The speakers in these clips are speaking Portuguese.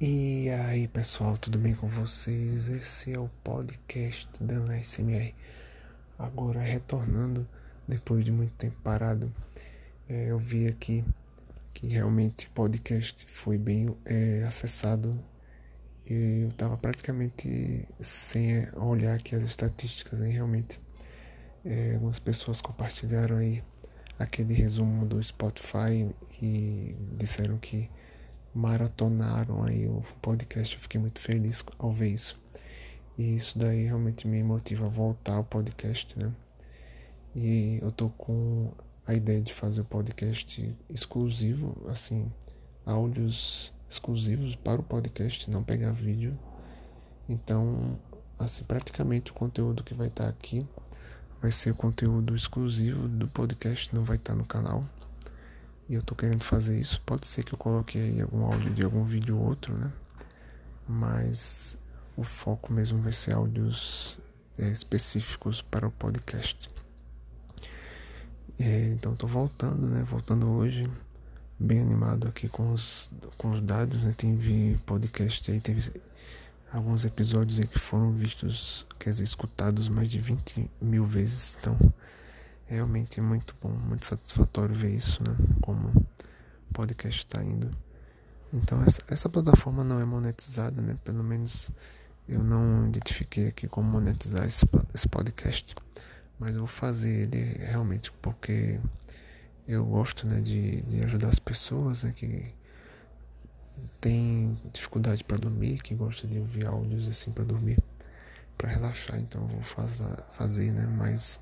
E aí pessoal, tudo bem com vocês? Esse é o podcast da ASMR. Agora retornando, depois de muito tempo parado, é, eu vi aqui que realmente o podcast foi bem é, acessado. E eu estava praticamente sem olhar aqui as estatísticas, hein? realmente. É, algumas pessoas compartilharam aí aquele resumo do Spotify e disseram que maratonaram aí o podcast. Eu fiquei muito feliz ao ver isso. E isso daí realmente me motiva a voltar ao podcast, né? E eu tô com a ideia de fazer o podcast exclusivo, assim, áudios exclusivos para o podcast, não pegar vídeo. Então, assim, praticamente o conteúdo que vai estar aqui vai ser conteúdo exclusivo do podcast, não vai estar no canal. E eu tô querendo fazer isso. Pode ser que eu coloque aí algum áudio de algum vídeo ou outro, né? Mas o foco mesmo vai ser áudios é, específicos para o podcast. É, então tô voltando, né? Voltando hoje, bem animado aqui com os, com os dados, né? Tem podcast aí, teve alguns episódios aí que foram vistos, quer dizer, escutados mais de 20 mil vezes. Então realmente é muito bom, muito satisfatório ver isso, né? Como o podcast está indo. Então essa, essa plataforma não é monetizada, né? Pelo menos eu não identifiquei aqui como monetizar esse, esse podcast. Mas eu vou fazer ele realmente porque eu gosto né, de, de ajudar as pessoas né, que tem dificuldade para dormir, que gosta de ouvir áudios assim para dormir, para relaxar. Então eu vou fazer, fazer né, mais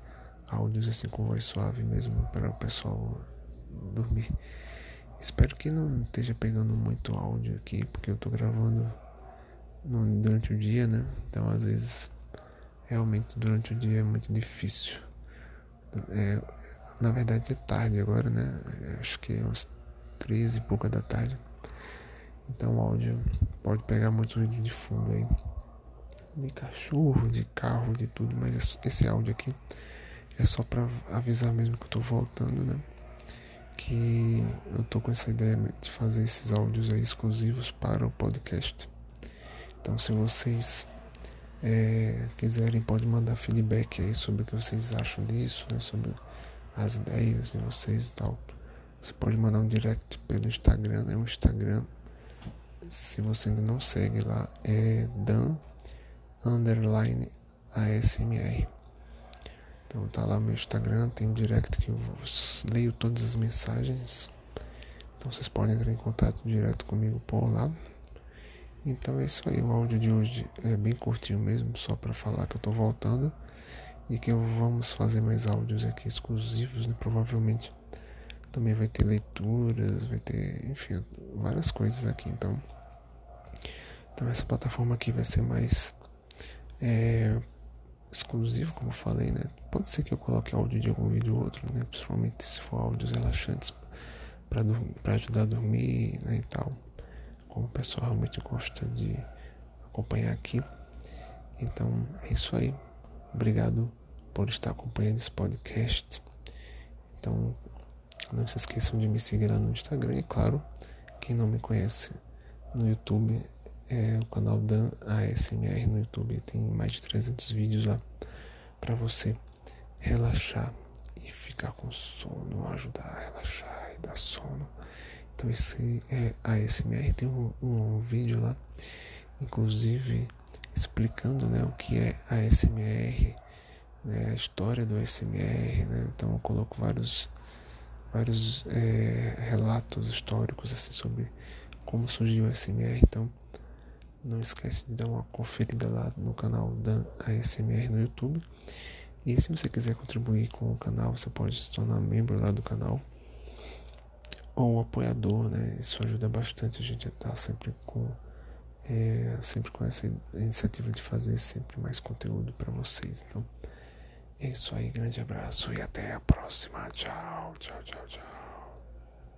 áudios assim com voz suave mesmo para o pessoal dormir. Espero que não esteja pegando muito áudio aqui, porque eu estou gravando no, durante o dia, né? Então às vezes realmente durante o dia é muito difícil. É, na verdade é tarde agora, né? Acho que é umas 13 e pouca da tarde. Então o áudio pode pegar muito vídeo de fundo aí. De cachorro, de carro, de tudo, mas esse áudio aqui é só para avisar mesmo que eu tô voltando, né? Que eu tô com essa ideia de fazer esses áudios aí exclusivos para o podcast. Então, se vocês é, quiserem, pode mandar feedback aí sobre o que vocês acham disso, né? Sobre as ideias de vocês e tal. Você pode mandar um direct pelo Instagram, né? O Instagram, se você ainda não segue lá, é Dan Underline ASMR. Então tá lá meu Instagram, tem um direct que eu leio todas as mensagens. Então vocês podem entrar em contato direto comigo por lá. Então é isso aí, o áudio de hoje é bem curtinho mesmo, só para falar que eu tô voltando e que vamos fazer mais áudios aqui exclusivos, né? Provavelmente também vai ter leituras, vai ter, enfim, várias coisas aqui. Então, então essa plataforma aqui vai ser mais é, exclusivo, como eu falei, né? Pode ser que eu coloque áudio de algum vídeo ou outro, né? Principalmente se for áudios relaxantes para ajudar a dormir, né? E tal. Como o pessoal realmente gosta de acompanhar aqui. Então é isso aí. Obrigado por estar acompanhando esse podcast. Então não se esqueçam de me seguir lá no Instagram. E claro, quem não me conhece no YouTube é o canal Dan ASMR no YouTube. Tem mais de 300 vídeos lá para você relaxar e ficar com sono, ajudar a relaxar e dar sono. Então esse é ASMR tem um, um vídeo lá, inclusive explicando né, o que é ASMR, né, a história do ASMR, né? Então eu coloco vários vários é, relatos históricos assim sobre como surgiu o ASMR. Então não esquece de dar uma conferida lá no canal da ASMR no YouTube. E se você quiser contribuir com o canal, você pode se tornar membro lá do canal ou apoiador, né? Isso ajuda bastante a gente a estar sempre com é, sempre com essa iniciativa de fazer sempre mais conteúdo para vocês. Então é isso aí, grande abraço e até a próxima. Tchau, tchau, tchau, tchau.